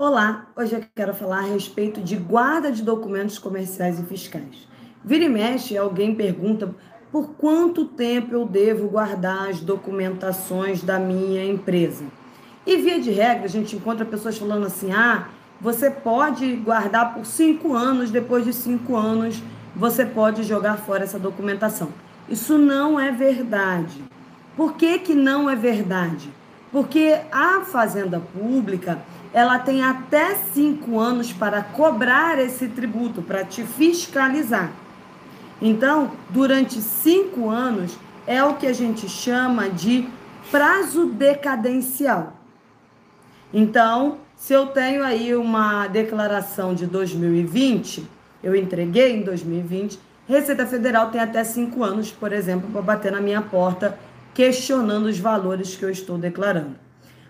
Olá, hoje eu quero falar a respeito de guarda de documentos comerciais e fiscais. Vira e mexe, alguém pergunta por quanto tempo eu devo guardar as documentações da minha empresa. E via de regra, a gente encontra pessoas falando assim: ah, você pode guardar por cinco anos, depois de cinco anos você pode jogar fora essa documentação. Isso não é verdade. Por que, que não é verdade? Porque a Fazenda Pública ela tem até cinco anos para cobrar esse tributo, para te fiscalizar. Então, durante cinco anos, é o que a gente chama de prazo decadencial. Então, se eu tenho aí uma declaração de 2020, eu entreguei em 2020, Receita Federal tem até cinco anos, por exemplo, para bater na minha porta questionando os valores que eu estou declarando.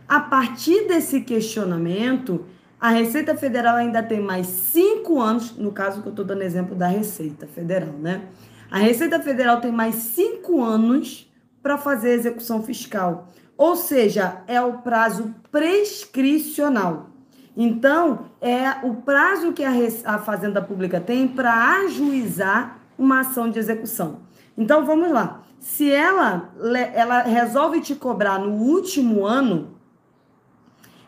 A partir desse questionamento, a Receita Federal ainda tem mais cinco anos, no caso que eu estou dando exemplo da Receita Federal, né? A Receita Federal tem mais cinco anos para fazer a execução fiscal. Ou seja, é o prazo prescricional. Então, é o prazo que a, a Fazenda Pública tem para ajuizar uma ação de execução. Então, vamos lá. Se ela, ela resolve te cobrar no último ano,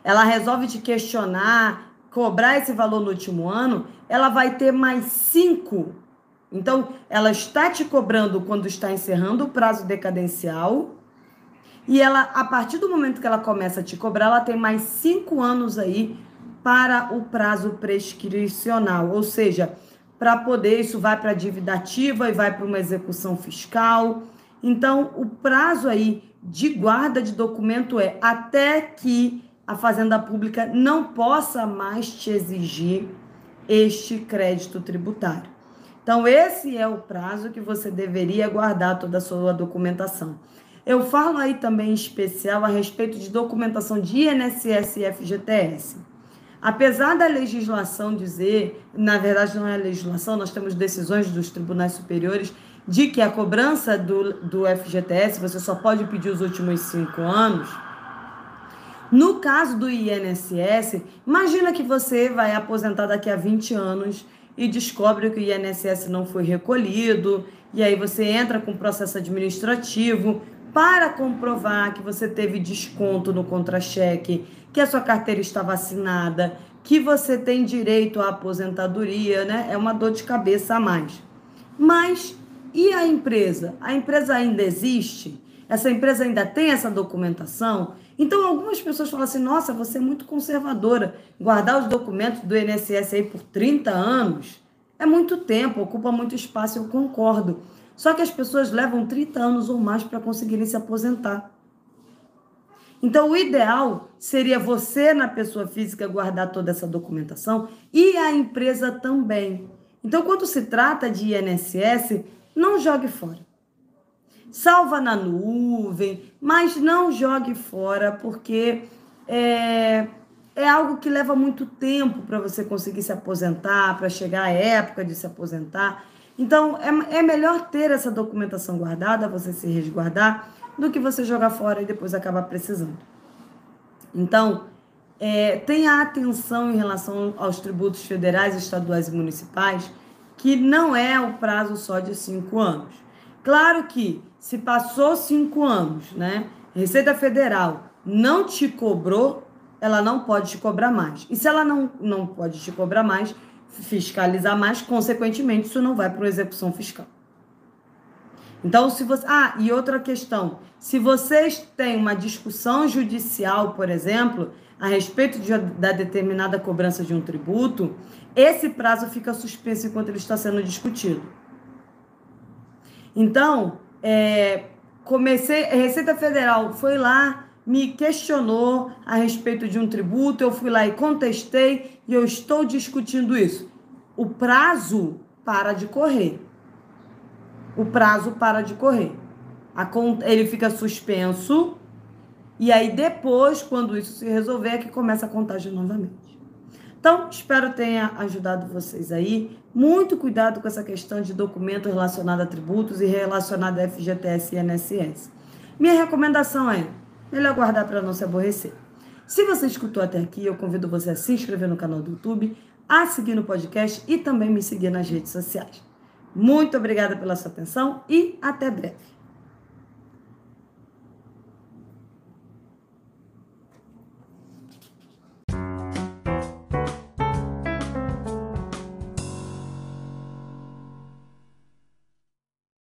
ela resolve te questionar, cobrar esse valor no último ano, ela vai ter mais cinco. Então, ela está te cobrando quando está encerrando o prazo decadencial. E ela, a partir do momento que ela começa a te cobrar, ela tem mais cinco anos aí para o prazo prescricional. Ou seja, para poder, isso vai para a dívida ativa e vai para uma execução fiscal. Então, o prazo aí de guarda de documento é até que a Fazenda Pública não possa mais te exigir este crédito tributário. Então, esse é o prazo que você deveria guardar toda a sua documentação. Eu falo aí também em especial a respeito de documentação de INSS e FGTS. Apesar da legislação dizer, na verdade não é legislação, nós temos decisões dos tribunais superiores de que a cobrança do, do FGTS você só pode pedir os últimos cinco anos no caso do INSS, imagina que você vai aposentar daqui a 20 anos e descobre que o INSS não foi recolhido, e aí você entra com processo administrativo para comprovar que você teve desconto no contra-cheque, que a sua carteira estava assinada, que você tem direito à aposentadoria, né? É uma dor de cabeça a mais. Mas e a empresa? A empresa ainda existe? Essa empresa ainda tem essa documentação? Então, algumas pessoas falam assim: nossa, você é muito conservadora. Guardar os documentos do INSS aí por 30 anos é muito tempo, ocupa muito espaço, eu concordo. Só que as pessoas levam 30 anos ou mais para conseguirem se aposentar. Então, o ideal seria você, na pessoa física, guardar toda essa documentação e a empresa também. Então, quando se trata de INSS, não jogue fora salva na nuvem, mas não jogue fora, porque é, é algo que leva muito tempo para você conseguir se aposentar, para chegar à época de se aposentar. Então, é, é melhor ter essa documentação guardada, você se resguardar, do que você jogar fora e depois acabar precisando. Então, é, tenha atenção em relação aos tributos federais, estaduais e municipais, que não é o prazo só de cinco anos. Claro que se passou cinco anos, né? Receita Federal não te cobrou, ela não pode te cobrar mais. E se ela não, não pode te cobrar mais, fiscalizar mais, consequentemente, isso não vai para uma execução fiscal. Então, se você. Ah, e outra questão. Se vocês têm uma discussão judicial, por exemplo, a respeito de, da determinada cobrança de um tributo, esse prazo fica suspenso enquanto ele está sendo discutido. Então, é, comecei, a Receita Federal foi lá, me questionou a respeito de um tributo, eu fui lá e contestei e eu estou discutindo isso. O prazo para de correr. O prazo para de correr. A, ele fica suspenso e aí depois, quando isso se resolver, é que começa a contagem novamente. Então, espero tenha ajudado vocês aí. Muito cuidado com essa questão de documento relacionado a tributos e relacionado a FGTS e INSS. Minha recomendação é: melhor guardar para não se aborrecer. Se você escutou até aqui, eu convido você a se inscrever no canal do YouTube, a seguir no podcast e também me seguir nas redes sociais. Muito obrigada pela sua atenção e até breve.